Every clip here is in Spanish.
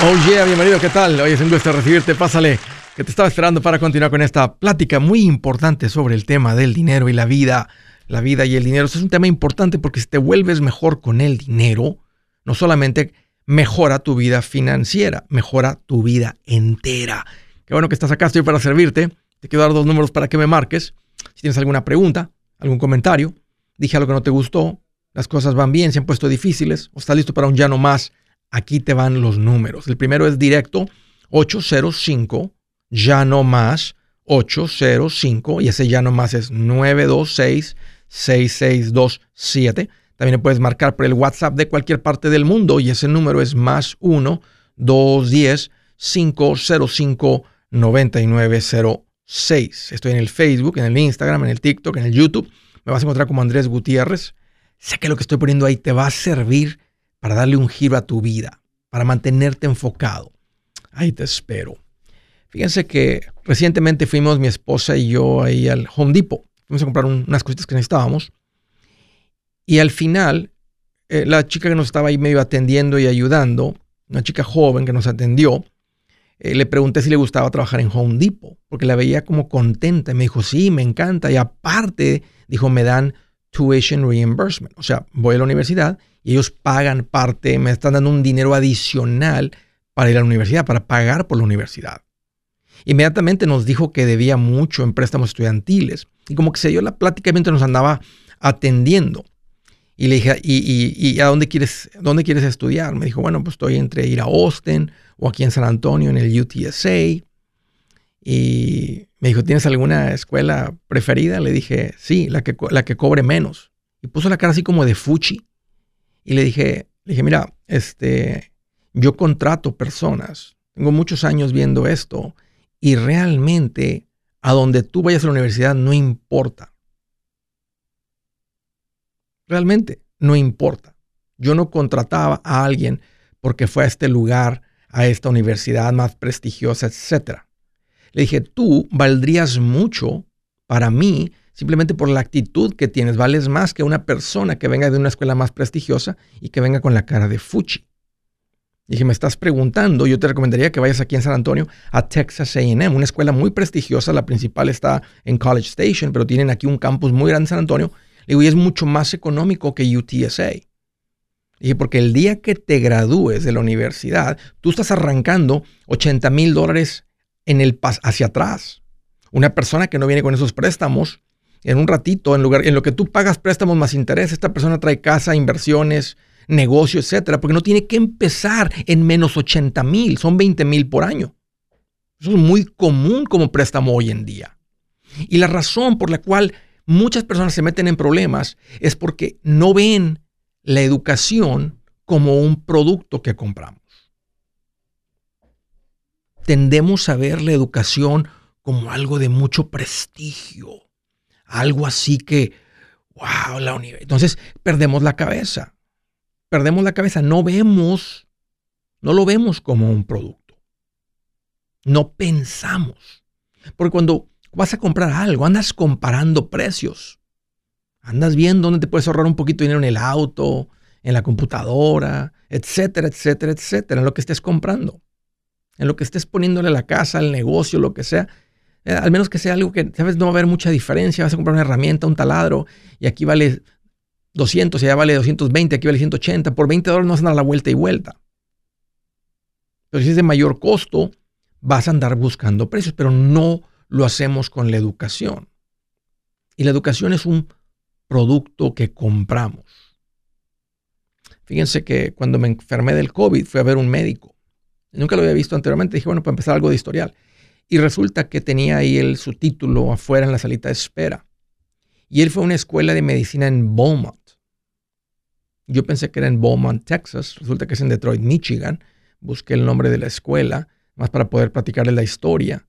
Oh yeah, bienvenido, ¿qué tal? Hoy es un gusto recibirte, pásale, que te estaba esperando para continuar con esta plática muy importante sobre el tema del dinero y la vida, la vida y el dinero. Este es un tema importante porque si te vuelves mejor con el dinero, no solamente mejora tu vida financiera, mejora tu vida entera. Qué bueno que estás acá, estoy para servirte. Te quiero dar dos números para que me marques. Si tienes alguna pregunta, algún comentario, dije algo que no te gustó, las cosas van bien, se han puesto difíciles, o estás listo para un ya no más Aquí te van los números. El primero es directo 805, ya no más 805 y ese ya no más es 926 6627. También puedes marcar por el WhatsApp de cualquier parte del mundo y ese número es más 1 210 505 9906. Estoy en el Facebook, en el Instagram, en el TikTok, en el YouTube. Me vas a encontrar como Andrés Gutiérrez. Sé que lo que estoy poniendo ahí te va a servir para darle un giro a tu vida, para mantenerte enfocado. Ahí te espero. Fíjense que recientemente fuimos mi esposa y yo ahí al Home Depot. Fuimos a comprar unas cositas que necesitábamos. Y al final, eh, la chica que nos estaba ahí medio atendiendo y ayudando, una chica joven que nos atendió, eh, le pregunté si le gustaba trabajar en Home Depot, porque la veía como contenta. Y me dijo, sí, me encanta. Y aparte, dijo, me dan tuition reimbursement. O sea, voy a la universidad y ellos pagan parte, me están dando un dinero adicional para ir a la universidad, para pagar por la universidad. Inmediatamente nos dijo que debía mucho en préstamos estudiantiles y como que se dio la plática mientras nos andaba atendiendo. Y le dije, ¿y, a dónde quieres, dónde quieres estudiar? Me dijo, bueno, pues estoy entre ir a Austin o aquí en San Antonio en el UTSA. Y me dijo, ¿tienes alguna escuela preferida? Le dije, sí, la que, la que cobre menos. Y puso la cara así como de fuchi. Y le dije, le dije, mira, este, yo contrato personas. Tengo muchos años viendo esto. Y realmente, a donde tú vayas a la universidad no importa. Realmente, no importa. Yo no contrataba a alguien porque fue a este lugar, a esta universidad más prestigiosa, etcétera. Le dije, tú valdrías mucho para mí simplemente por la actitud que tienes. Vales más que una persona que venga de una escuela más prestigiosa y que venga con la cara de fuchi. Dije, me estás preguntando, yo te recomendaría que vayas aquí en San Antonio a Texas AM, una escuela muy prestigiosa, la principal está en College Station, pero tienen aquí un campus muy grande en San Antonio. Le digo, y es mucho más económico que UTSA. Dije, porque el día que te gradúes de la universidad, tú estás arrancando 80 mil dólares en el hacia atrás. Una persona que no viene con esos préstamos, en un ratito, en, lugar, en lo que tú pagas préstamos más interés, esta persona trae casa, inversiones, negocio, etcétera, porque no tiene que empezar en menos 80 mil, son 20 mil por año. Eso es muy común como préstamo hoy en día. Y la razón por la cual muchas personas se meten en problemas es porque no ven la educación como un producto que compramos tendemos a ver la educación como algo de mucho prestigio, algo así que, wow, la universidad. Entonces perdemos la cabeza, perdemos la cabeza, no vemos, no lo vemos como un producto, no pensamos, porque cuando vas a comprar algo, andas comparando precios, andas viendo dónde te puedes ahorrar un poquito de dinero en el auto, en la computadora, etcétera, etcétera, etcétera, en lo que estés comprando. En lo que estés poniéndole a la casa, al negocio, lo que sea. Eh, al menos que sea algo que, sabes, no va a haber mucha diferencia. Vas a comprar una herramienta, un taladro, y aquí vale 200, y allá vale 220, aquí vale 180. Por 20 dólares no vas a dar la vuelta y vuelta. Pero si es de mayor costo, vas a andar buscando precios, pero no lo hacemos con la educación. Y la educación es un producto que compramos. Fíjense que cuando me enfermé del COVID fui a ver un médico Nunca lo había visto anteriormente. Dije, bueno, para empezar algo de historial. Y resulta que tenía ahí el, su título afuera en la salita de espera. Y él fue a una escuela de medicina en Beaumont. Yo pensé que era en Beaumont, Texas. Resulta que es en Detroit, Michigan. Busqué el nombre de la escuela, más para poder platicarle la historia.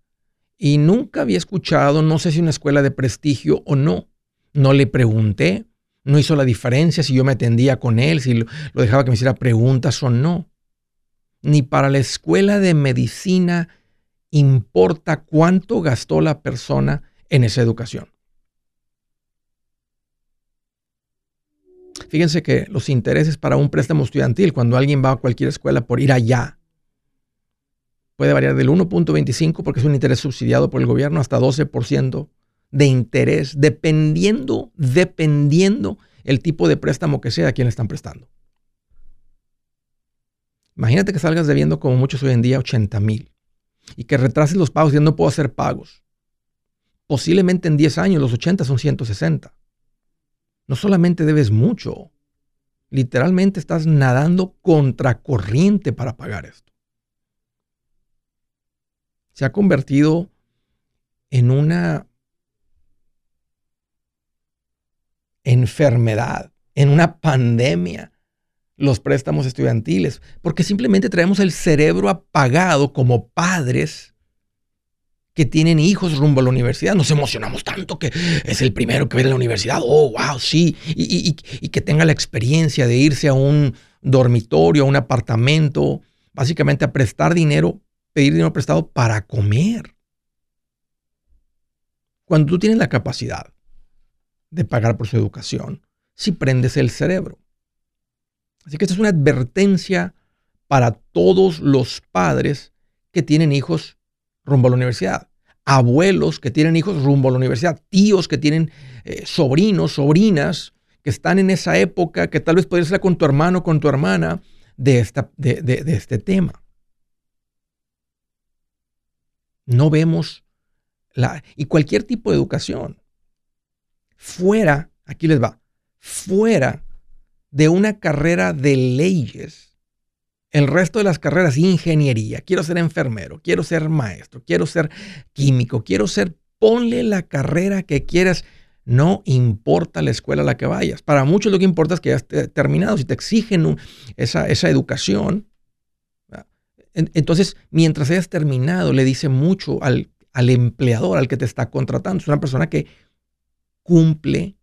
Y nunca había escuchado, no sé si una escuela de prestigio o no. No le pregunté, no hizo la diferencia si yo me atendía con él, si lo dejaba que me hiciera preguntas o no ni para la escuela de medicina importa cuánto gastó la persona en esa educación. Fíjense que los intereses para un préstamo estudiantil, cuando alguien va a cualquier escuela por ir allá, puede variar del 1.25 porque es un interés subsidiado por el gobierno hasta 12% de interés, dependiendo, dependiendo el tipo de préstamo que sea a quien le están prestando. Imagínate que salgas debiendo como muchos hoy en día 80 mil y que retrases los pagos y no puedo hacer pagos. Posiblemente en 10 años los 80 son 160. No solamente debes mucho, literalmente estás nadando contracorriente para pagar esto. Se ha convertido en una enfermedad, en una pandemia los préstamos estudiantiles, porque simplemente traemos el cerebro apagado como padres que tienen hijos rumbo a la universidad. Nos emocionamos tanto que es el primero que viene a la universidad. Oh, wow, sí. Y, y, que tenga la experiencia de irse a un dormitorio, a un apartamento, básicamente a prestar dinero, pedir dinero prestado para comer. Cuando tú tienes la capacidad de pagar por su educación, si prendes el cerebro. Así que esta es una advertencia para todos los padres que tienen hijos rumbo a la universidad, abuelos que tienen hijos rumbo a la universidad, tíos que tienen eh, sobrinos, sobrinas que están en esa época, que tal vez podrías con tu hermano, con tu hermana, de, esta, de este tema. No vemos la, y cualquier tipo de educación fuera, aquí les va, fuera de una carrera de leyes, el resto de las carreras, ingeniería, quiero ser enfermero, quiero ser maestro, quiero ser químico, quiero ser, ponle la carrera que quieras, no importa la escuela a la que vayas. Para muchos lo que importa es que hayas terminado, si te exigen esa, esa educación. Entonces, mientras hayas terminado, le dice mucho al, al empleador, al que te está contratando. Es una persona que cumple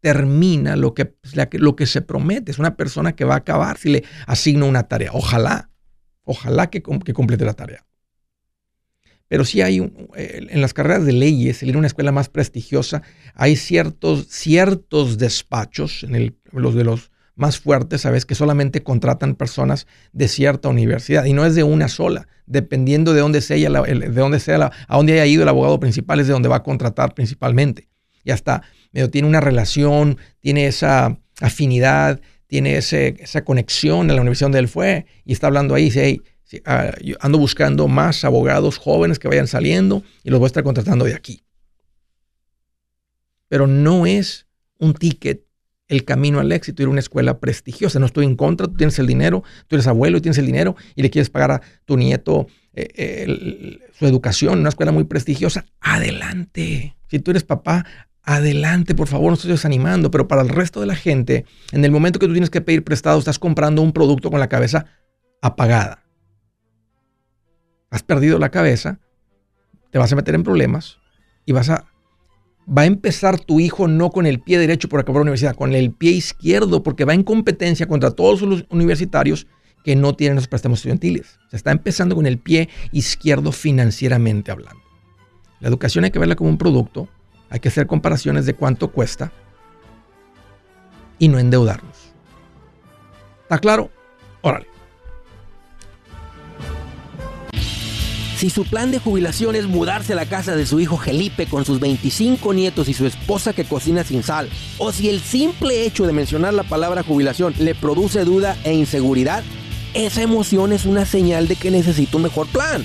termina lo que, pues, lo que se promete. Es una persona que va a acabar si le asigno una tarea. Ojalá, ojalá que, que complete la tarea. Pero sí hay, en las carreras de leyes, en una escuela más prestigiosa, hay ciertos, ciertos despachos, el, los de los más fuertes, sabes, que solamente contratan personas de cierta universidad y no es de una sola, dependiendo de dónde sea, de dónde sea a dónde haya ido el abogado principal, es de donde va a contratar principalmente. Y hasta tiene una relación, tiene esa afinidad, tiene esa conexión a la universidad donde él fue y está hablando ahí, dice, ah, ando buscando más abogados jóvenes que vayan saliendo y los voy a estar contratando de aquí. Pero no es un ticket el camino al éxito, ir a una escuela prestigiosa. No estoy en contra, tú tienes el dinero, tú eres abuelo y tienes el dinero y le quieres pagar a tu nieto eh, su educación en una escuela muy prestigiosa. Adelante. Si tú eres papá, adelante, por favor, no estoy desanimando, pero para el resto de la gente, en el momento que tú tienes que pedir prestado, estás comprando un producto con la cabeza apagada. Has perdido la cabeza, te vas a meter en problemas y vas a va a empezar tu hijo no con el pie derecho por acabar la universidad, con el pie izquierdo, porque va en competencia contra todos los universitarios que no tienen los préstamos estudiantiles. Se está empezando con el pie izquierdo financieramente hablando. La educación hay que verla como un producto hay que hacer comparaciones de cuánto cuesta y no endeudarnos. ¿Está claro? Órale. Si su plan de jubilación es mudarse a la casa de su hijo Felipe con sus 25 nietos y su esposa que cocina sin sal, o si el simple hecho de mencionar la palabra jubilación le produce duda e inseguridad, esa emoción es una señal de que necesita un mejor plan.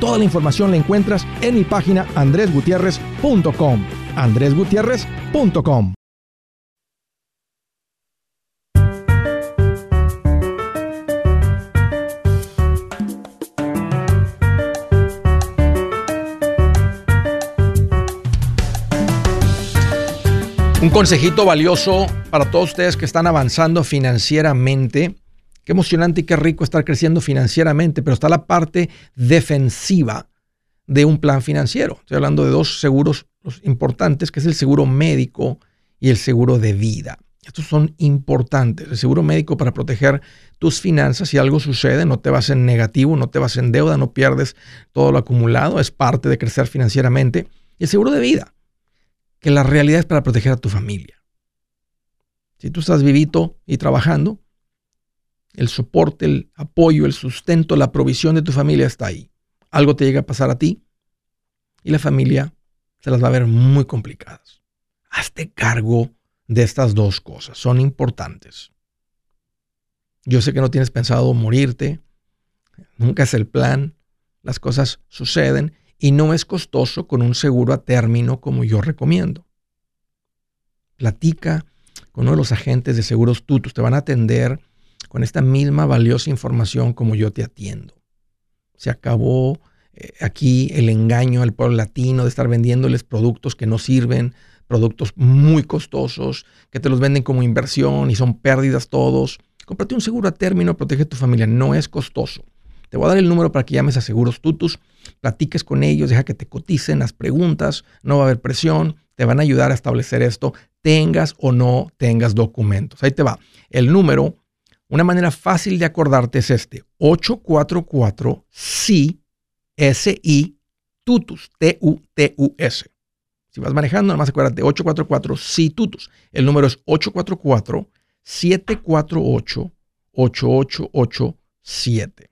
Toda la información la encuentras en mi página andresgutierrez.com. andresgutierrez.com. Un consejito valioso para todos ustedes que están avanzando financieramente Qué emocionante y qué rico estar creciendo financieramente, pero está la parte defensiva de un plan financiero. Estoy hablando de dos seguros importantes, que es el seguro médico y el seguro de vida. Estos son importantes. El seguro médico para proteger tus finanzas. Si algo sucede, no te vas en negativo, no te vas en deuda, no pierdes todo lo acumulado. Es parte de crecer financieramente. Y el seguro de vida, que la realidad es para proteger a tu familia. Si tú estás vivito y trabajando, el soporte, el apoyo, el sustento, la provisión de tu familia está ahí. Algo te llega a pasar a ti y la familia se las va a ver muy complicadas. Hazte cargo de estas dos cosas, son importantes. Yo sé que no tienes pensado morirte, nunca es el plan, las cosas suceden y no es costoso con un seguro a término como yo recomiendo. Platica con uno de los agentes de seguros tutos, te van a atender con esta misma valiosa información como yo te atiendo. Se acabó eh, aquí el engaño al pueblo latino de estar vendiéndoles productos que no sirven, productos muy costosos, que te los venden como inversión y son pérdidas todos. Cómprate un seguro a término, protege a tu familia, no es costoso. Te voy a dar el número para que llames a Seguros Tutus, platiques con ellos, deja que te coticen las preguntas, no va a haber presión, te van a ayudar a establecer esto, tengas o no tengas documentos. Ahí te va. El número una manera fácil de acordarte es este: 844 si SI tutus, T-U-T-U-S. Si vas manejando, nomás acuérdate, 844 si tutus. El número es 844 748 8887.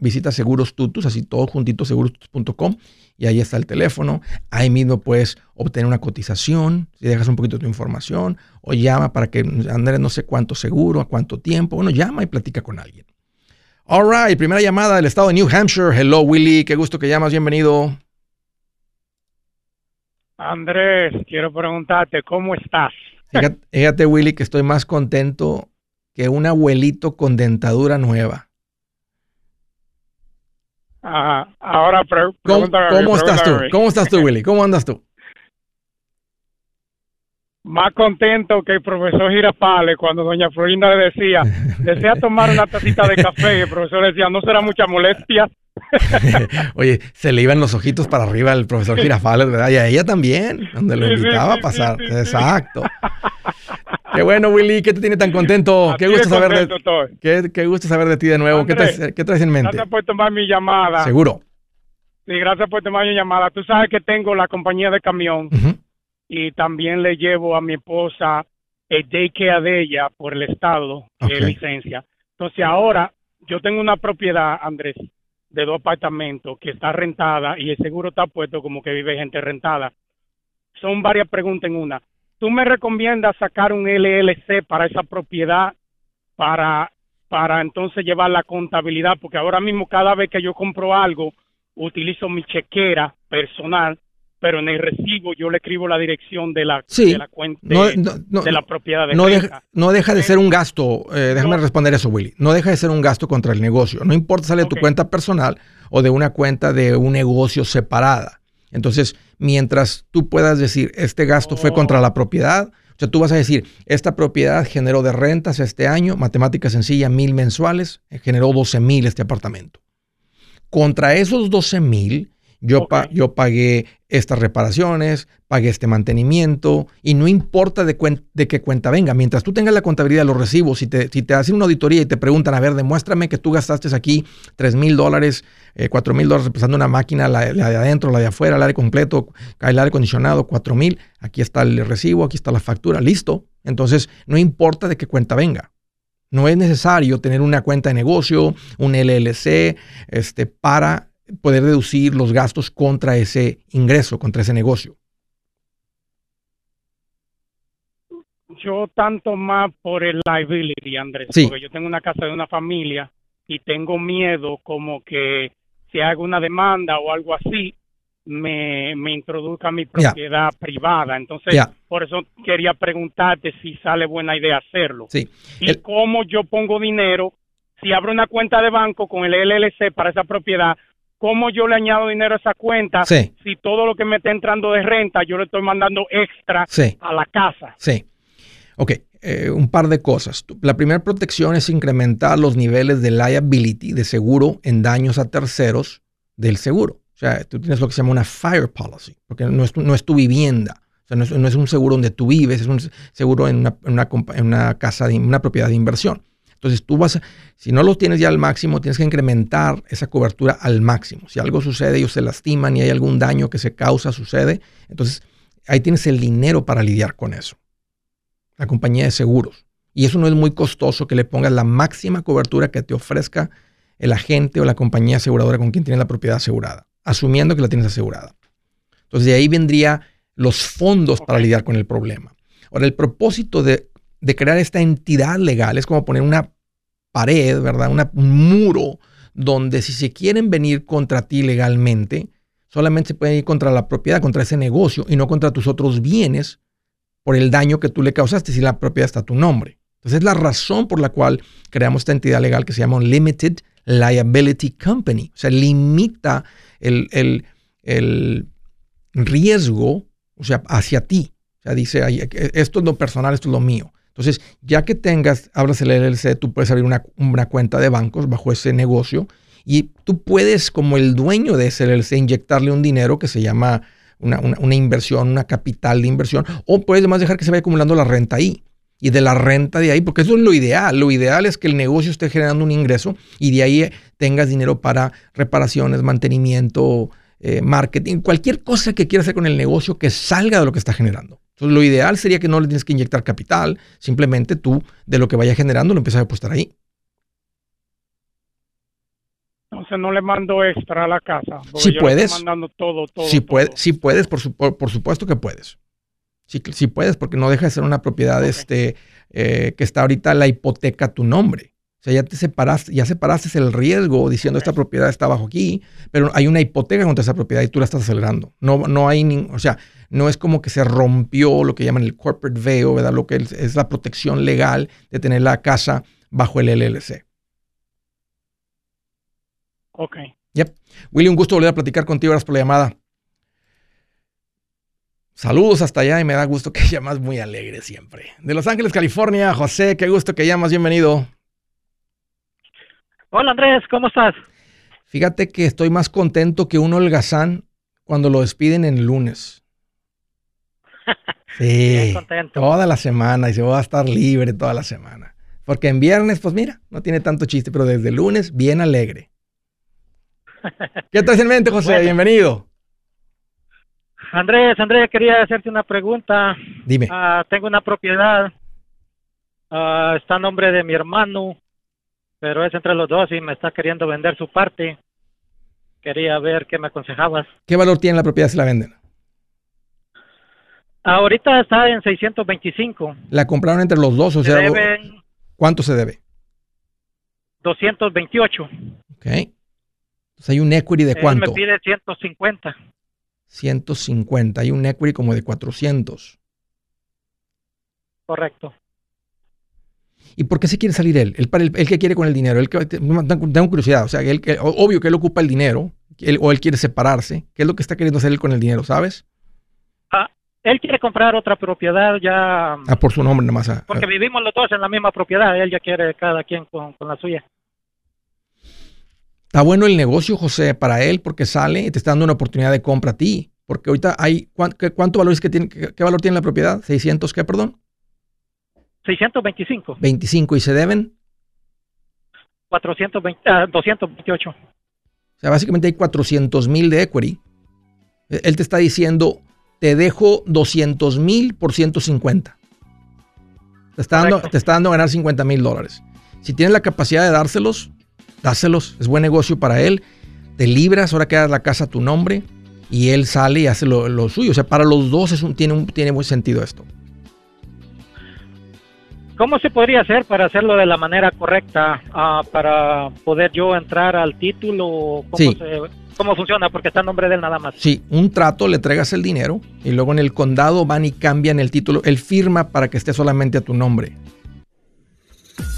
Visita Seguros Tutus, así todo juntito, segurostutus.com y ahí está el teléfono. Ahí mismo puedes obtener una cotización, si dejas un poquito de tu información, o llama para que Andrés no sé cuánto seguro, a cuánto tiempo. Bueno, llama y platica con alguien. All right, primera llamada del estado de New Hampshire. Hello, Willy, qué gusto que llamas, bienvenido. Andrés, quiero preguntarte, ¿cómo estás? Fíjate, fíjate, Willy, que estoy más contento que un abuelito con dentadura nueva. Ahora ¿Cómo, ¿cómo estás tú? ¿Cómo estás tú, Willy? ¿Cómo andas tú? Más contento que el profesor Girafales cuando doña Florinda le decía, desea tomar una tacita de café, y el profesor decía, no será mucha molestia. Oye, se le iban los ojitos para arriba al profesor Girafales, ¿verdad? Y a ella también, donde lo invitaba a pasar. Exacto. Qué bueno, Willy, ¿qué te tiene tan contento? Qué gusto, saber de, qué, gusto saber de ti de nuevo. ¿Qué, traes, en mente? Gracias por tomar mi llamada. Seguro. Sí, gracias por tomar mi llamada. Tú sabes que tengo la compañía de camión y también le llevo a mi esposa el daycare de ella por el estado de licencia. Entonces ahora yo tengo una propiedad, Andrés, de dos apartamentos que está rentada y el seguro está puesto como que vive gente rentada. Son varias preguntas en una tú me recomiendas sacar un LLC para esa propiedad para para entonces llevar la contabilidad porque ahora mismo cada vez que yo compro algo utilizo mi chequera personal pero en el recibo yo le escribo la dirección de la, de la cuenta de, la propiedad de no deja, no deja de ser un gasto eh, déjame responder eso Willy. No deja de ser un gasto contra el negocio. No importa sale de tu cuenta personal o de una cuenta de un negocio separada entonces, mientras tú puedas decir, este gasto fue contra la propiedad, o sea, tú vas a decir, esta propiedad generó de rentas este año, matemática sencilla, mil mensuales, generó 12 mil este apartamento. Contra esos 12 mil, yo, yo pagué estas reparaciones, pagué este mantenimiento y no importa de, de, qué cuenta venga. Mientras tú tengas la contabilidad de los recibos, si te, si te hacen una auditoría y te preguntan, a ver, demuéstrame que tú gastaste aquí 3 mil dólares, eh, 4 mil dólares represando una máquina, la, de adentro, la de afuera, el aire completo, el aire acondicionado, 4 mil, aquí está el recibo, aquí está la factura, listo. Entonces, no importa de qué cuenta venga. No es necesario tener una cuenta de negocio, un LLC, este, para poder deducir los gastos contra ese ingreso, contra ese negocio? Yo tanto más por el liability, Andrés, porque yo tengo una casa de una familia y tengo miedo como que si hago una demanda o algo así, me, me introduzca mi propiedad privada. Entonces, por eso quería preguntarte si sale buena idea hacerlo. Sí. Y cómo yo pongo dinero, si abro una cuenta de banco con el LLC para esa propiedad, cómo yo le añado dinero a esa cuenta si todo lo que me está entrando de renta yo le estoy mandando extra a la casa. Sí. Ok, eh, un par de cosas. La primera protección es incrementar los niveles de liability, de seguro en daños a terceros del seguro. O sea, tú tienes lo que se llama una fire policy, porque no es, no es tu vivienda. O sea, no es, un seguro donde tú vives, es un seguro en una, en una, en una casa, de, una propiedad de inversión. Entonces tú vas, a, si no lo tienes ya al máximo, tienes que incrementar esa cobertura al máximo. Si algo sucede, ellos se lastiman y hay algún daño que se causa, sucede, entonces ahí tienes el dinero para lidiar con eso. La compañía de seguros. Y eso no es muy costoso que le pongas la máxima cobertura que te ofrezca el agente o la compañía aseguradora con quien tienes la propiedad asegurada, asumiendo que la tienes asegurada. Entonces de ahí vendría los fondos para lidiar con el problema. Ahora, el propósito de de crear esta entidad legal. Es como poner una pared, ¿verdad? un muro donde si se quieren venir contra ti legalmente, solamente se pueden ir contra la propiedad, contra ese negocio y no contra tus otros bienes por el daño que tú le causaste si la propiedad está a tu nombre. Entonces es la razón por la cual creamos esta entidad legal que se llama Limited Liability Company. O sea, limita el, el riesgo o sea, hacia ti. O sea, dice, esto es lo personal, esto es lo mío. Entonces, ya que tengas, hablas el LLC, tú puedes abrir una, cuenta de bancos bajo ese negocio y tú puedes, como el dueño de ese LLC, inyectarle un dinero que se llama una, inversión, una capital de inversión, o puedes además dejar que se vaya acumulando la renta ahí. Y de la renta de ahí, porque eso es lo ideal. Lo ideal es que el negocio esté generando un ingreso y de ahí tengas dinero para reparaciones, mantenimiento, eh, marketing, cualquier cosa que quieras hacer con el negocio que salga de lo que está generando. Entonces, lo ideal sería que no le tienes que inyectar capital, simplemente tú de lo que vaya generando lo empiezas a apostar ahí. Entonces no le mando extra a la casa. Si puedes. mandando todo, todo. Si, si puedes, por, por, supuesto que puedes. Si, puedes, porque no deja de ser una propiedad este, eh, que está ahorita la hipoteca a tu nombre. O sea, ya te separaste, ya separaste el riesgo diciendo esta propiedad está bajo aquí, pero hay una hipoteca contra esa propiedad y tú la estás acelerando. No, no hay, ni, o sea, no es como que se rompió lo que llaman el corporate veil, ¿verdad? Lo que es, la protección legal de tener la casa bajo el LLC. Ok. Yep. Willy, un gusto volver a platicar contigo. Gracias por la llamada. Saludos hasta allá y me da gusto que llamas muy alegre siempre. De Los Ángeles, California, José, qué gusto que llamas, bienvenido. Hola Andrés, ¿cómo estás? Fíjate que estoy más contento que un holgazán cuando lo despiden en el lunes. Sí, toda la semana y se va a estar libre toda la semana. Porque en viernes, pues mira, no tiene tanto chiste, pero desde el lunes, bien alegre. ¿Qué traes en mente, José? Bienvenido. Andrés, Andrés, quería hacerte una pregunta. Dime. Ah, tengo una propiedad, ah, está a nombre de mi hermano pero es entre los dos y me está queriendo vender su parte. Quería ver qué me aconsejabas. ¿Qué valor tiene la propiedad si la venden? Ahorita está en 625. ¿La compraron entre los dos? O sea, ¿cuánto se debe? 228. Ok. Entonces hay un equity de cuánto? me pide 150. 150. Hay un equity como de 400. Correcto. ¿Y por qué se quiere salir él? ¿El, el, que quiere con el dinero? El que, tengo curiosidad. O sea, él, obvio que él ocupa el dinero o él quiere separarse. ¿Qué es lo que está queriendo hacer él con el dinero, sabes? Ah, él quiere comprar otra propiedad ya. Ah, por su nombre nomás. Ah, porque vivimos los dos en la misma propiedad. Él ya quiere cada quien con, la suya. Está bueno el negocio, José, para él porque sale y te está dando una oportunidad de compra a ti. Porque ahorita hay, ¿cuánto, valor es que tiene, qué, valor tiene la propiedad? ¿600 qué, perdón? 625. 25 y se deben 420, 228. O sea, básicamente hay 400 mil de equity. E, él te está diciendo, te dejo 200 mil por 150. Te está, dando, te está dando a ganar 50 mil dólares. Si tienes la capacidad de dárselos, dáselos. Es buen negocio para él. Te libras, ahora quedas la casa a tu nombre y él sale y hace lo, suyo. O sea, para los dos es un, tiene, un, tiene buen sentido esto. ¿Cómo se podría hacer para hacerlo de la manera correcta? Ah, para poder yo entrar al título. ¿Cómo, ¿Cómo funciona? Porque está en nombre de él nada más. Sí, un trato, le entregas el dinero y luego en el condado van y cambian el título. Él firma para que esté solamente a tu nombre.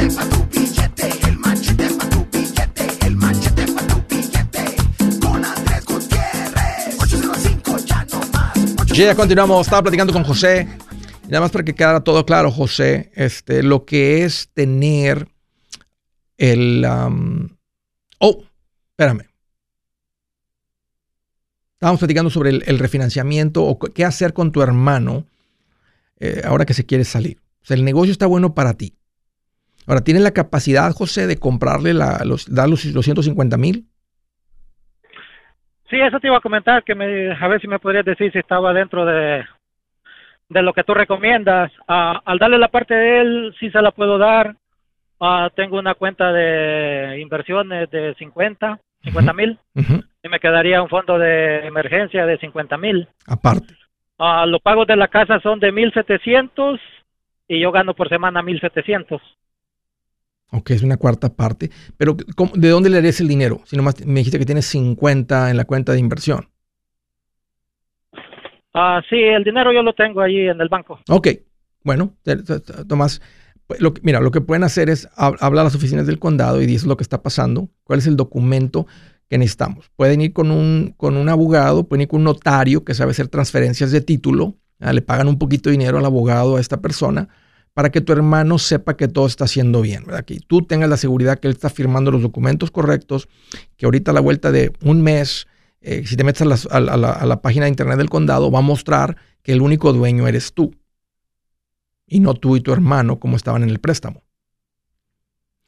para tu billete, el machete para tu billete, el machete para tu billete. Con Andrés Gutiérrez. 805 ya continuamos, estaba platicando con José. Nada más para que quedara todo claro, José, este, lo que es tener el... oh, espérame. Estábamos platicando sobre el, refinanciamiento o qué hacer con tu hermano eh, ahora que se quiere salir. O sea, el negocio está bueno para ti. Ahora, ¿tienes la capacidad, José, de comprarle la, los, dar los, 150 mil? Sí, eso te iba a comentar, que me, a ver si me podrías decir si estaba dentro de, de lo que tú recomiendas. Ah, al darle la parte de él, sí se la puedo dar. Ah, tengo una cuenta de inversiones de 50, 50 mil. Y me quedaría un fondo de emergencia de 50 mil. Aparte. Ah, los pagos de la casa son de 1.700 y yo gano por semana 1.700. Ok, es una cuarta parte. Pero ¿de dónde le harías el dinero? Si nomás me dijiste que tienes 50 en la cuenta de inversión. Ah, sí, el dinero yo lo tengo ahí en el banco. Ok, bueno, Tomás, pues, lo, mira, lo que pueden hacer es hablar a las oficinas del condado y dices lo que está pasando, cuál es el documento que necesitamos. Pueden ir con un, con un abogado, pueden ir con un notario que sabe hacer transferencias de título, le pagan un poquito de dinero al abogado a esta persona para que tu hermano sepa que todo está haciendo bien, ¿verdad? Que tú tengas la seguridad que él está firmando los documentos correctos, que ahorita a la vuelta de un mes, eh, si te metes a, la, página de internet del condado, va a mostrar que el único dueño eres tú y no tú y tu hermano como estaban en el préstamo.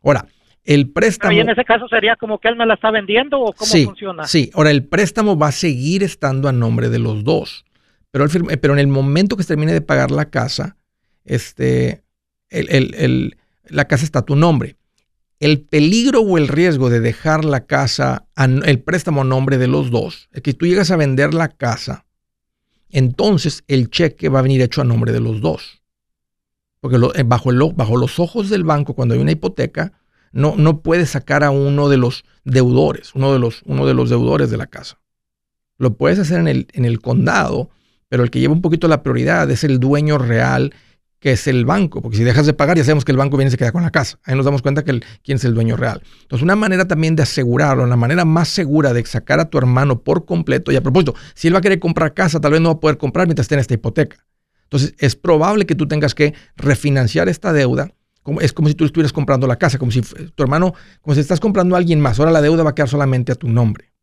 Ahora, el préstamo... ¿Y en ese caso sería como que él me la está vendiendo o cómo funciona? Sí, ahora el préstamo va a seguir estando a nombre de los dos, pero, pero en el momento que se termine de pagar la casa, este, la casa está a tu nombre. El peligro o el riesgo de dejar la casa, el préstamo a nombre de los dos, es que tú llegas a vender la casa, entonces el cheque va a venir hecho a nombre de los dos. Porque eh, bajo, bajo los ojos del banco, cuando hay una hipoteca, no, no puedes sacar a uno de los deudores, uno de los, uno de los deudores de la casa. Lo puedes hacer en el, en el condado, pero el que lleva un poquito la prioridad es el dueño real que es el banco, porque si dejas de pagar ya sabemos que el banco viene y se queda con la casa. Ahí nos damos cuenta que el, quién es el dueño real. Entonces, una manera también de asegurarlo, la manera más segura de sacar a tu hermano por completo, y a propósito, si él va a querer comprar casa, tal vez no va a poder comprar mientras esté en esta hipoteca. Entonces, es probable que tú tengas que refinanciar esta deuda. Como, es como si tú estuvieras comprando la casa, como si tu hermano, como si estás comprando a alguien más. Ahora la deuda va a quedar solamente a tu nombre.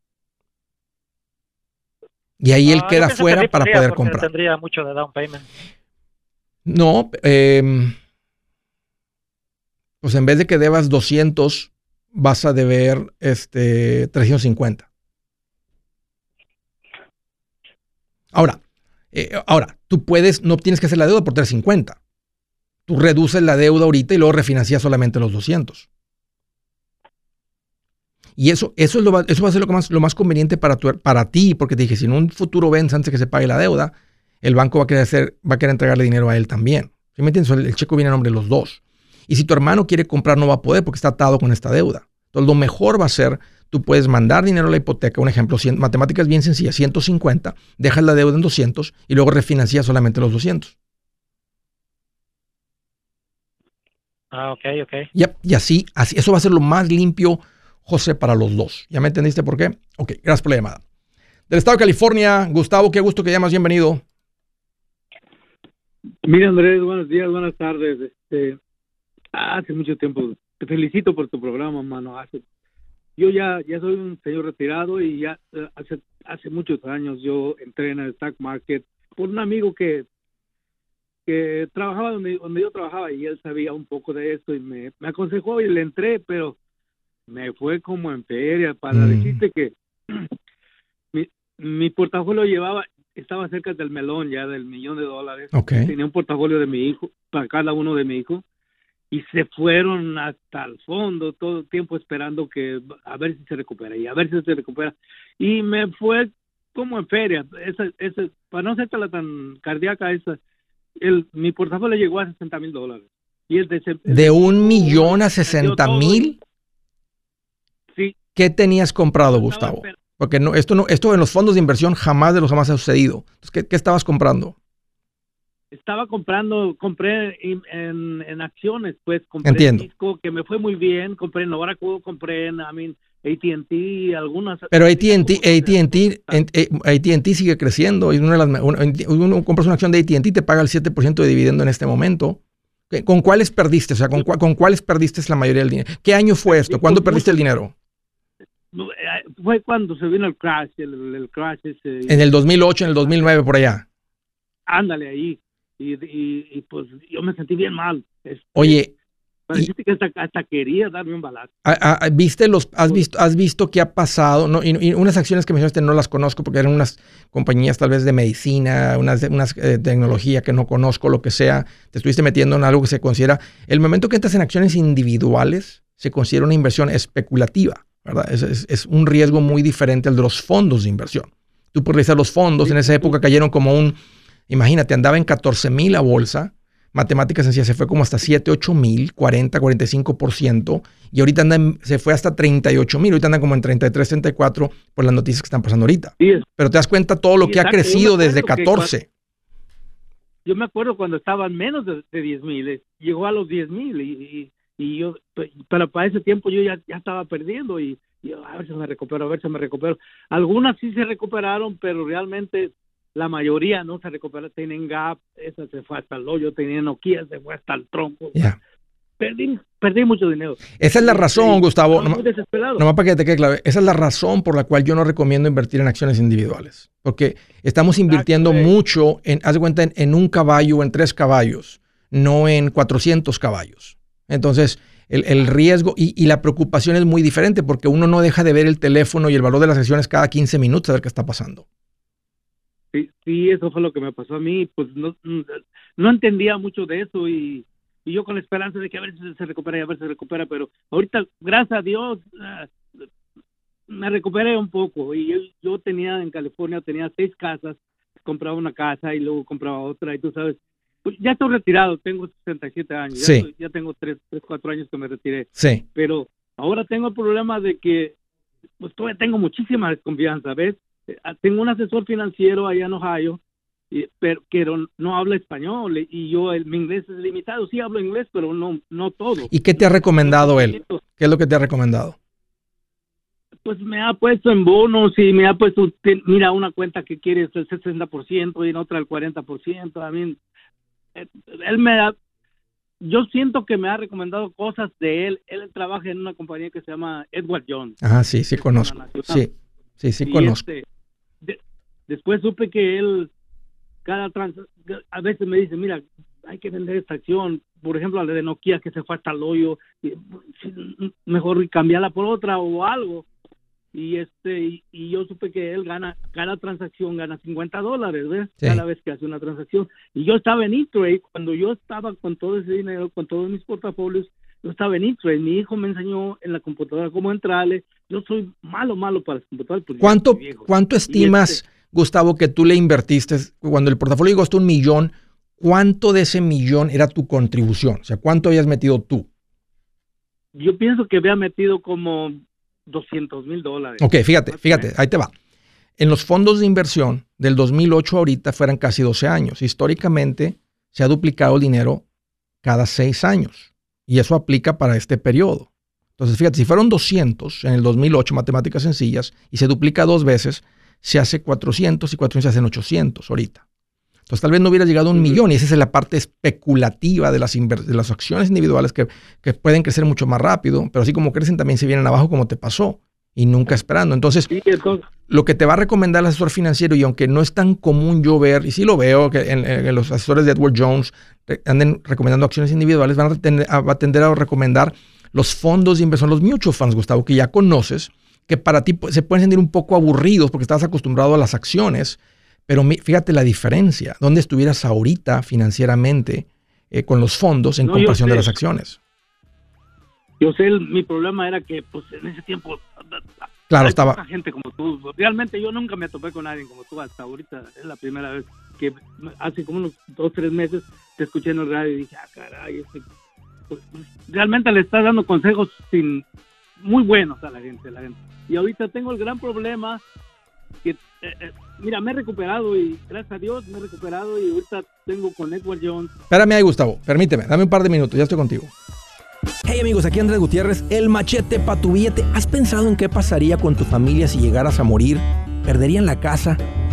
Y ahí él ah, queda fuera para poder comprar. Tendría mucho de down payment. No, em, pues en vez de que debas 200, vas a deber este, 350. Ahora, eh, ahora, tú puedes, no tienes que hacer la deuda por 350. Tú reduces la deuda ahorita y luego refinancias solamente los 200. Y eso, eso, es lo, eso va a ser lo más, conveniente para, para ti, porque te dije, si en un futuro vence antes que se pague la deuda, el banco va a querer, hacer, va a querer entregarle dinero a él también. ¿Sí me entiendes? El, cheque viene a nombre de los dos. Y si tu hermano quiere comprar, no va a poder porque está atado con esta deuda. Entonces, lo mejor va a ser, tú puedes mandar dinero a la hipoteca, un ejemplo, matemáticas bien sencillas, 150, dejas la deuda en 200 y luego refinancias solamente los 200. Ah, ok, ok. y así, así, eso va a ser lo más limpio, José, para los dos. ¿Ya me entendiste por qué? Ok, gracias por la llamada. Del estado de California, Gustavo, qué gusto que llamas, bienvenido. Mira, Andrés, buenos días, buenas tardes. Este, hace mucho tiempo, te felicito por tu programa, mano. Hace, yo ya, ya soy un señor retirado y ya eh, hace, hace muchos años yo entré en el stock market por un amigo que que trabajaba donde, donde yo trabajaba y él sabía un poco de esto y me, me aconsejó y le entré, pero me fue como en feria para mm. decirte que mi, mi portafolio llevaba, estaba cerca del melón ya, del millón de dólares. Tenía un portafolio de mi hijo, para cada uno de mi hijo, y se fueron hasta el fondo todo el tiempo esperando que a ver si se recupera y a ver si se recupera. Y me fue como en feria, esa, esa, para no ser tan cardíaca, esa, el, mi portafolio llegó a 60 mil dólares. Y el de, ¿De un millón a 60 mil? Sí. ¿Qué tenías comprado, Gustavo? Porque no, esto, no, esto en los fondos de inversión jamás de los jamás ha sucedido. ¿qué, estabas comprando? Estaba comprando, compré en, en, acciones, pues compré Entiendo. disco que me fue muy bien, compré en Oracle, compré en I mean, AT&T, algunas... Pero AT&T, AT&T, AT&T sigue creciendo. Y una de las, uno, compras una acción de AT&T te paga el 7% de dividendo en este momento. ¿Con cuáles perdiste? O sea, ¿con, ¿con cuáles perdiste la mayoría del dinero? ¿Qué año fue esto? ¿Cuándo perdiste el dinero? Eh, fue cuando se vino el crash, el, crash ese. En el 2008, en el 2009, por allá. Ándale ahí. Y, y, pues yo me sentí bien mal. Este, Oye, que hasta, quería darme un balazo. ¿Viste los, has, visto, ¿Has visto qué ha pasado? No, y, unas acciones que mencionaste no las conozco porque eran unas compañías tal vez de medicina, unas, unas eh, tecnología que no conozco, lo que sea. Te estuviste metiendo en algo que se considera. El momento que entras en acciones individuales, se considera una inversión especulativa, ¿verdad? Es, es, un riesgo muy diferente al de los fondos de inversión. Tú puedes revisar los fondos, en esa época cayeron como un, imagínate, andaba en 14 mil a bolsa matemáticas sencillas, se fue como hasta 7, 8 mil, 40, 45%, y ahorita anda se fue hasta 38 mil, ahorita anda como en 33, 34 por las noticias que están pasando ahorita. Pero te das cuenta todo lo que ha crecido desde 14. yo me acuerdo cuando estaban menos de, 10 mil, eh, llegó a los 10 mil y, y, yo, pero para ese tiempo yo ya, ya estaba perdiendo y, y a ver si me recupero, a ver si me recupero. Algunas sí se recuperaron, pero realmente la mayoría no se recupera, tienen Gap, esa se fue hasta el hoyo, tenía Nokia, se fue hasta el tronco. Perdí, perdí mucho dinero. Esa es la razón, Gustavo. No, más para que te quede clave. Esa es la razón por la cual yo no recomiendo invertir en acciones individuales. Porque estamos invirtiendo mucho en, haz de cuenta, en, un caballo o en tres caballos, no en 400 caballos. Entonces, el, riesgo y, y, la preocupación es muy diferente porque uno no deja de ver el teléfono y el valor de las acciones cada 15 minutos a ver qué está pasando. Sí, sí, eso fue lo que me pasó a mí, pues no, no entendía mucho de eso y, y yo con la esperanza de que a ver si se recupera y a ver si se recupera, pero ahorita, gracias a Dios, ah, me recuperé un poco y yo, yo tenía en California, tenía seis casas, compraba una casa y luego compraba otra y tú sabes, ya estoy retirado, tengo 67 años, ya, ya, tengo 3, 3, 4 años que me retiré, sí. pero ahora tengo el problema de que pues todavía tengo muchísima desconfianza, ¿ves? Ah, tengo un asesor financiero allá en Ohio, pero, pero, no habla español y yo el, mi inglés es limitado. Sí hablo inglés, pero no, no todo. ¿Y qué te ha recomendado él? ¿Qué es lo que te ha recomendado? Pues me ha puesto en bonos y me ha puesto, mira, una cuenta que quiere el 60% y en otra el 40%. A mí, eh, él me ha, yo siento que me ha recomendado cosas de él. Él trabaja en una compañía que se llama Edward Jones. Ah, sí, sí conozco. Sí, sí, sí conozco. Este, después supe que él, cada trans, a veces me dice, mira, hay que vender esta acción. Por ejemplo, la de Nokia que se fue hasta el hoyo, mejor cambiarla por otra o algo. Y este y, yo supe que él gana, cada transacción gana 50 dólares, ¿ves? Cada vez que hace una transacción. Y yo estaba en E-Trade, cuando yo estaba con todo ese dinero, con todos mis portafolios, yo estaba en E-Trade. Mi hijo me enseñó en la computadora cómo entrarle. Yo soy malo, malo para las computadoras. ¿Cuánto, ¿cuánto estimas, este Gustavo, que tú le invertiste cuando el portafolio costó un millón? ¿cuánto de ese millón era tu contribución? O sea, ¿cuánto habías metido tú? Yo pienso que había metido como 200 mil dólares. Ok, fíjate, fíjate, ahí te va. En los fondos de inversión del 2008 ahorita fueran casi 12 años. Históricamente se ha duplicado el dinero cada 6 años. Y eso aplica para este periodo. Entonces, fíjate, si fueron 200 en el 2008, matemáticas sencillas, y se duplica dos veces, se hace 400 y 400 se hacen 800 ahorita. Entonces tal vez no hubiera llegado a un millón y esa es la parte especulativa de las, de las acciones individuales que, pueden crecer mucho más rápido, pero así como crecen también se vienen abajo como te pasó y nunca esperando. Entonces, lo que te va a recomendar el asesor financiero, y aunque no es tan común yo ver, y sí lo veo, que en, los asesores de Edward Jones anden recomendando acciones individuales, van a, tender a, a, tender a recomendar los fondos de inversión, los mutual funds, Gustavo, que ya conoces, que para ti se pueden sentir un poco aburridos porque estás acostumbrado a las acciones pero fíjate la diferencia, dónde estuvieras ahorita financieramente eh, con los fondos en comparación de las acciones. Yo sé, mi problema era que pues en ese tiempo claro, estaba gente como tú. Realmente yo nunca me topé con alguien como tú hasta ahorita. Es la primera vez que hace como unos dos, tres meses te escuché en el radio y dije, ah, caray, este, pues, realmente le estás dando consejos sin muy buenos a la gente, la gente. Y ahorita tengo el gran problema que eh, eh, mira, me he recuperado y gracias a Dios me he recuperado y ahorita tengo con Edward Jones. Espérame ahí, Gustavo, permíteme, dame un par de minutos, ya estoy contigo. Hey amigos, aquí Andrés Gutiérrez, el machete para tu billete. ¿Has pensado en qué pasaría con tu familia si llegaras a morir? ¿Perderían la casa?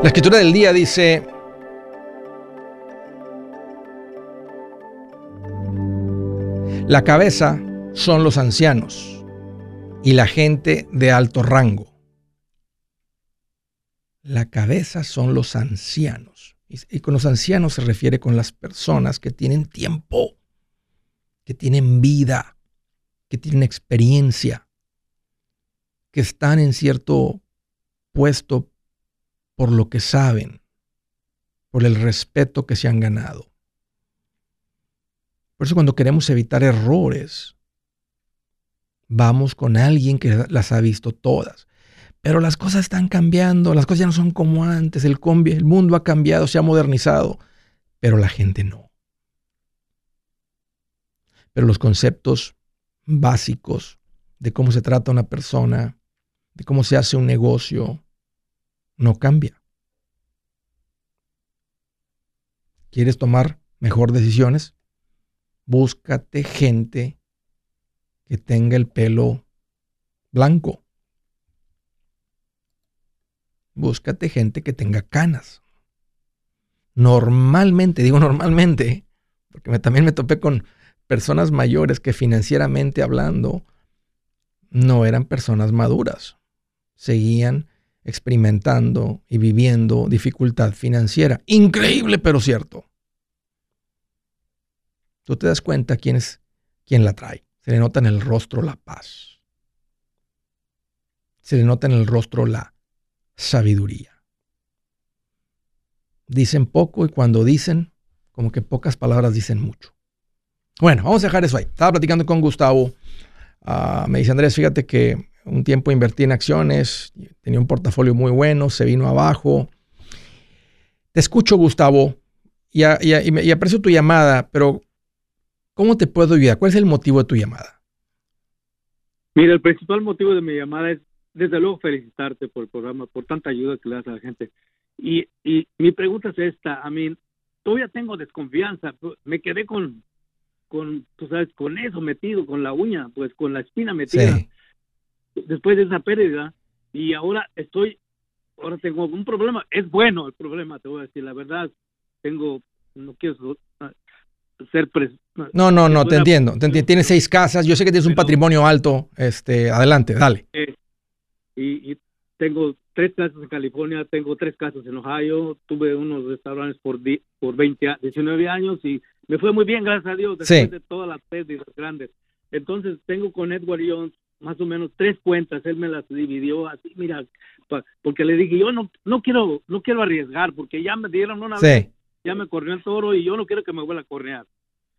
La escritura del día dice, la cabeza son los ancianos y la gente de alto rango. La cabeza son los ancianos. Y con los ancianos se refiere con las personas que tienen tiempo, que tienen vida, que tienen experiencia, que están en cierto puesto por lo que saben, por el respeto que se han ganado. Por eso cuando queremos evitar errores, vamos con alguien que las ha visto todas. Pero las cosas están cambiando, las cosas ya no son como antes, el, el mundo ha cambiado, se ha modernizado, pero la gente no. Pero los conceptos básicos de cómo se trata una persona, de cómo se hace un negocio, no cambia. ¿Quieres tomar mejor decisiones? Búscate gente que tenga el pelo blanco. Búscate gente que tenga canas. Normalmente, digo normalmente, porque también me topé con personas mayores que financieramente hablando no eran personas maduras. Seguían experimentando y viviendo dificultad financiera. Increíble, pero cierto. Tú te das cuenta quién es quién la trae. Se le nota en el rostro la paz. Se le nota en el rostro la sabiduría. Dicen poco y cuando dicen, como que pocas palabras dicen mucho. Bueno, vamos a dejar eso ahí. Estaba platicando con Gustavo. Ah, me dice Andrés, fíjate que un tiempo invertí en acciones, tenía un portafolio muy bueno, se vino abajo. Te escucho, Gustavo, y, y aprecio tu llamada, pero ¿cómo te puedo ayudar? ¿Cuál es el motivo de tu llamada? Mira, el principal motivo de mi llamada es, desde luego, felicitarte por el programa, por tanta ayuda que le das a la gente. Y, y mi pregunta es esta, a mí, todavía tengo desconfianza, me quedé con con, tú sabes, con eso metido, con la uña, pues con la espina metida. Después de esa pérdida, y ahora estoy, ahora tengo un problema, es bueno el problema, te voy a decir, la verdad, tengo, no quiero ser no, no, no, te entiendo, tienes seis casas, yo sé que tienes un patrimonio alto, este, adelante, dale. Eh, y, y, tengo tres casas en California, tengo tres casas en Ohio, tuve unos restaurantes por, por 20, 19 años y me fue muy bien, gracias a Dios, después de todas las pérdidas grandes. Entonces tengo con Edward Jones más o menos tres cuentas, él me las dividió así, mira, porque le dije, yo no no quiero no quiero arriesgar, porque ya me dieron una vez, ya me corrió el toro y yo no quiero que me vuelva a cornear.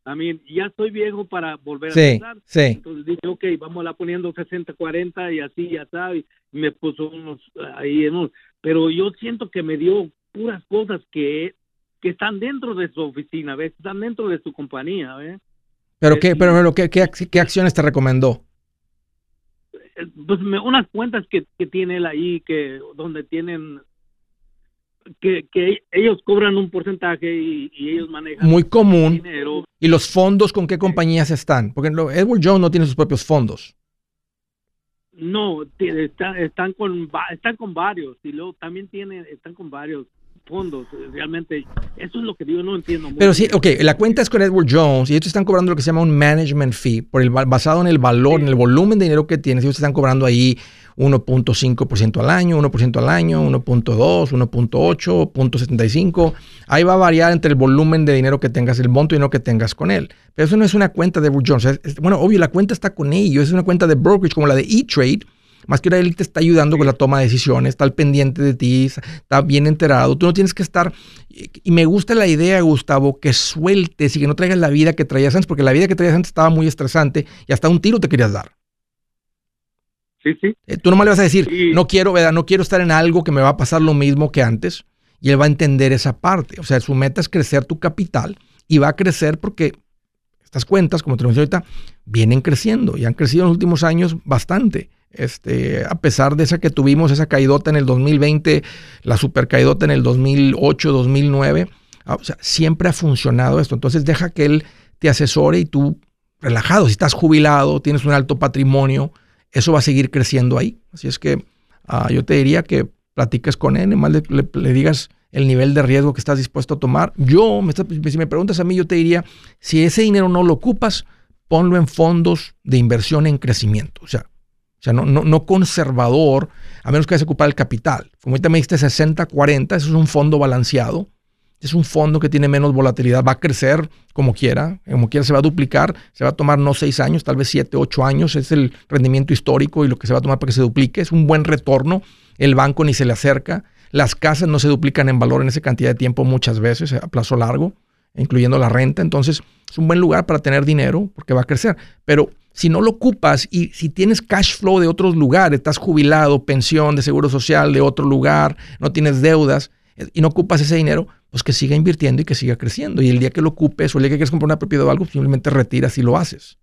A mí ya estoy viejo para volver a empezar. Entonces dije, ok, vamos a poniendo 60, 40 y así, ya sabes. Y me puso unos ahí, unos, pero yo siento que me dio puras cosas que que están dentro de su oficina, ¿ves? Están dentro de su compañía, ¿ves? ¿Pero, qué, pero, ¿qué, qué, acciones te recomendó? Eh, pues unas cuentas que, que tiene él ahí, que donde tienen que, que, ellos cobran un porcentaje y, ellos manejan muy común. dinero. y los fondos con qué compañías están porque Edward Jones no tiene sus propios fondos. No están, están con están con varios y luego también tienen están con varios fondos. Realmente, eso es lo que digo, no entiendo. Pero sí, ok, la cuenta es con Edward Jones y ellos están cobrando lo que se llama un management fee, por el, basado en el valor, en el volumen de dinero que tienes. Ellos están cobrando ahí 1.5% al año, 1% al año, 1.2, 1.8, 0.75. Ahí va a variar entre el volumen de dinero que tengas, el monto de dinero que tengas con él. Pero eso no es una cuenta de Edward Jones. bueno, obvio, la cuenta está con ellos, es una cuenta de brokerage como la de E-Trade más que ahora él te está ayudando con la toma de decisiones, está al pendiente de ti, está bien enterado. Tú no tienes que estar. Y me gusta la idea, Gustavo, que sueltes y que no traigas la vida que traías antes, porque la vida que traías antes estaba muy estresante y hasta un tiro te querías dar. Sí, sí. Eh, tú nomás le vas a decir, no quiero, ¿verdad? No quiero estar en algo que me va a pasar lo mismo que antes. Y él va a entender esa parte. O sea, su meta es crecer tu capital y va a crecer porque estas cuentas, como te lo ahorita, vienen creciendo y han crecido en los últimos años bastante. Este, a pesar de esa que tuvimos, esa caidota en el 2020, la super caidota en el 2008, 2009, ah, siempre ha funcionado esto. Entonces deja que él te asesore y tú relajado, si estás jubilado, tienes un alto patrimonio, eso va a seguir creciendo ahí. Así es que ah, yo te diría que platiques con él, más le, le, digas el nivel de riesgo que estás dispuesto a tomar. Yo, si me preguntas a mí, yo te diría, si ese dinero no lo ocupas, ponlo en fondos de inversión en crecimiento. O sea, o sea, no, no, conservador, a menos que vayas a ocupar el capital. Como ahorita me diste 60-40, eso es un fondo balanceado. Es un fondo que tiene menos volatilidad, va a crecer como quiera, como quiera se va a duplicar, se va a tomar no seis años, tal vez siete, ocho años, es el rendimiento histórico y lo que se va a tomar para que se duplique, es un buen retorno, el banco ni se le acerca, las casas no se duplican en valor en esa cantidad de tiempo muchas veces, a plazo largo, incluyendo la renta, entonces es un buen lugar para tener dinero porque va a crecer, pero si no lo ocupas y si tienes cash flow de otros lugares, estás jubilado, pensión de seguro social de otro lugar, no tienes deudas eh, y no ocupas ese dinero, pues que siga invirtiendo y que siga creciendo. Y el día que lo ocupes o el día que quieres comprar una propiedad o algo, simplemente retiras y lo haces.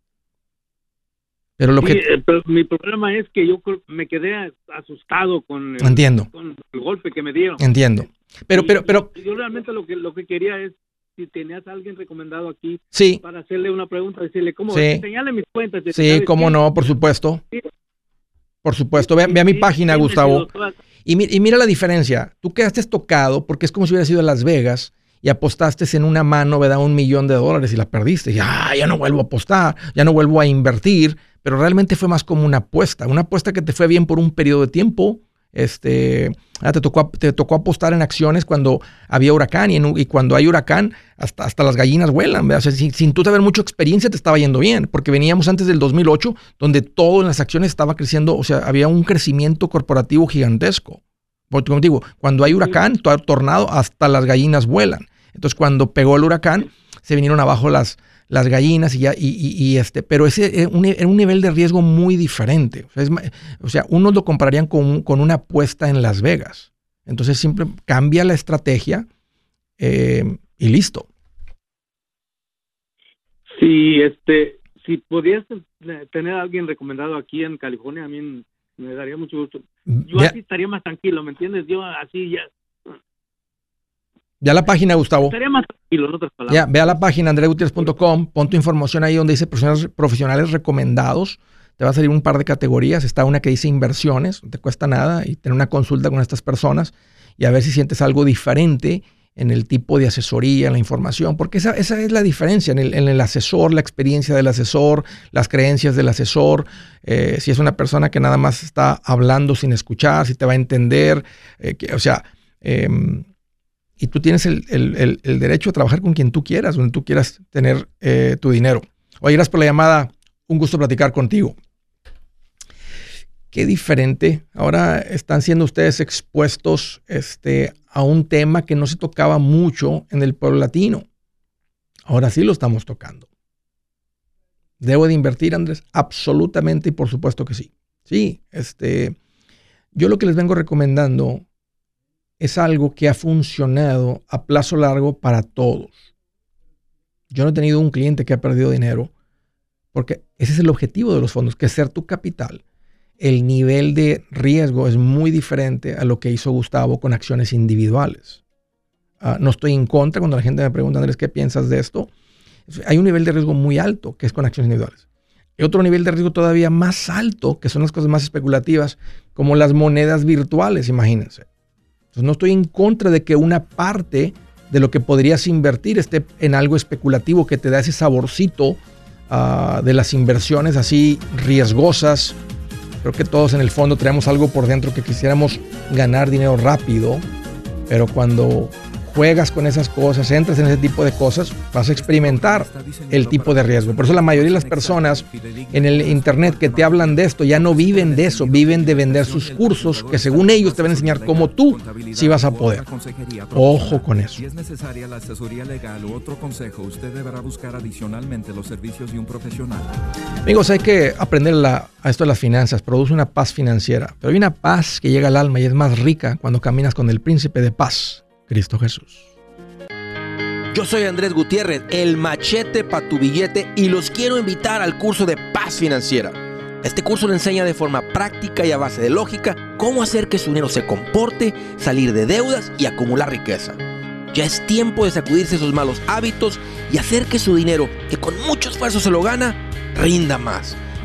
Pero lo que... Eh, mi problema es que yo me quedé asustado con el, Entiendo. Con el golpe que me dieron. Entiendo. Pero, pero, pero... Yo realmente lo que, lo que quería es si tenías a alguien recomendado aquí sí. para hacerle una pregunta, decirle cómo, sí. mis cuentas. Sí, cómo no, por supuesto. Por supuesto, ve, a mi página, Gustavo. Y, y, mira la diferencia. Tú quedaste tocado porque es como si hubieras ido a Las Vegas y apostaste en una mano, ¿verdad? Un millón de dólares y la perdiste. Ya, ya no vuelvo a apostar, ya no vuelvo a invertir. Pero realmente fue más como una apuesta. Una apuesta que te fue bien por un periodo de tiempo este, ah, te, tocó, te tocó apostar en acciones cuando había huracán y, cuando hay huracán hasta, hasta las gallinas vuelan. O sea, sin, sin, tú tener mucha experiencia te estaba yendo bien, porque veníamos antes del 2008 donde todo en las acciones estaba creciendo, o sea, había un crecimiento corporativo gigantesco. Porque como digo, cuando hay huracán, tornado, hasta las gallinas vuelan. Entonces cuando pegó el huracán, se vinieron abajo las, las gallinas y ya, y, este, pero ese era un, un, nivel de riesgo muy diferente. O sea, unos lo comprarían con, con, una apuesta en Las Vegas. Entonces siempre cambia la estrategia eh, y listo. Sí, este, si podías tener a alguien recomendado aquí en California, a mí me daría mucho gusto. Yo así estaría más tranquilo, ¿me entiendes? Yo así ya ya la página, Gustavo. más Ya, ve a la página andregutierrez.com, pon tu información ahí donde dice profesionales, profesionales, recomendados. Te va a salir un par de categorías. Está una que dice inversiones, no te cuesta nada, y tener una consulta con estas personas y a ver si sientes algo diferente en el tipo de asesoría, en la información, porque esa, esa es la diferencia en el, en el, asesor, la experiencia del asesor, las creencias del asesor, eh, si es una persona que nada más está hablando sin escuchar, si te va a entender, eh, que, o sea, eh, y tú tienes el, derecho a trabajar con quien tú quieras, donde tú quieras tener eh, tu dinero. Oye, gracias por la llamada. Un gusto platicar contigo. Qué diferente. Ahora están siendo ustedes expuestos este, a un tema que no se tocaba mucho en el pueblo latino. Ahora sí lo estamos tocando. ¿Debo de invertir, Andrés? Absolutamente y por supuesto que sí. Sí, este, yo lo que les vengo recomendando es algo que ha funcionado a plazo largo para todos. Yo no he tenido un cliente que ha perdido dinero porque ese es el objetivo de los fondos, que ser tu capital. El nivel de riesgo es muy diferente a lo que hizo Gustavo con acciones individuales. Ah, no estoy en contra cuando la gente me pregunta, Andrés, ¿qué piensas de esto? Hay un nivel de riesgo muy alto que es con acciones individuales. Hay otro nivel de riesgo todavía más alto, que son las cosas más especulativas, como las monedas virtuales, imagínense. No estoy en contra de que una parte de lo que podrías invertir esté en algo especulativo que te da ese saborcito ah, de las inversiones así riesgosas. Creo que todos en el fondo tenemos algo por dentro que quisiéramos ganar dinero rápido, pero cuando juegas con esas cosas, entras en ese tipo de cosas, vas a experimentar el tipo de riesgo. Por eso la mayoría de las personas en el Internet que te hablan de esto ya no viven de eso, viven de vender sus cursos que según ellos te van a enseñar cómo tú sí vas a poder. Ojo con eso. Si es necesaria la asesoría legal u otro consejo, usted deberá buscar adicionalmente los servicios de un profesional. Amigos, hay que aprender a esto de las finanzas, produce una paz financiera, pero hay una paz que llega al alma y es más rica cuando caminas con el príncipe de paz Cristo Jesús. Yo soy Andrés Gutiérrez, el machete para tu billete y los quiero invitar al curso de paz financiera. Este curso le enseña de forma práctica y a base de lógica cómo hacer que su dinero se comporte, salir de deudas y acumular riqueza. Ya es tiempo de sacudirse esos malos hábitos y hacer que su dinero, que con mucho esfuerzo se lo gana, rinda más.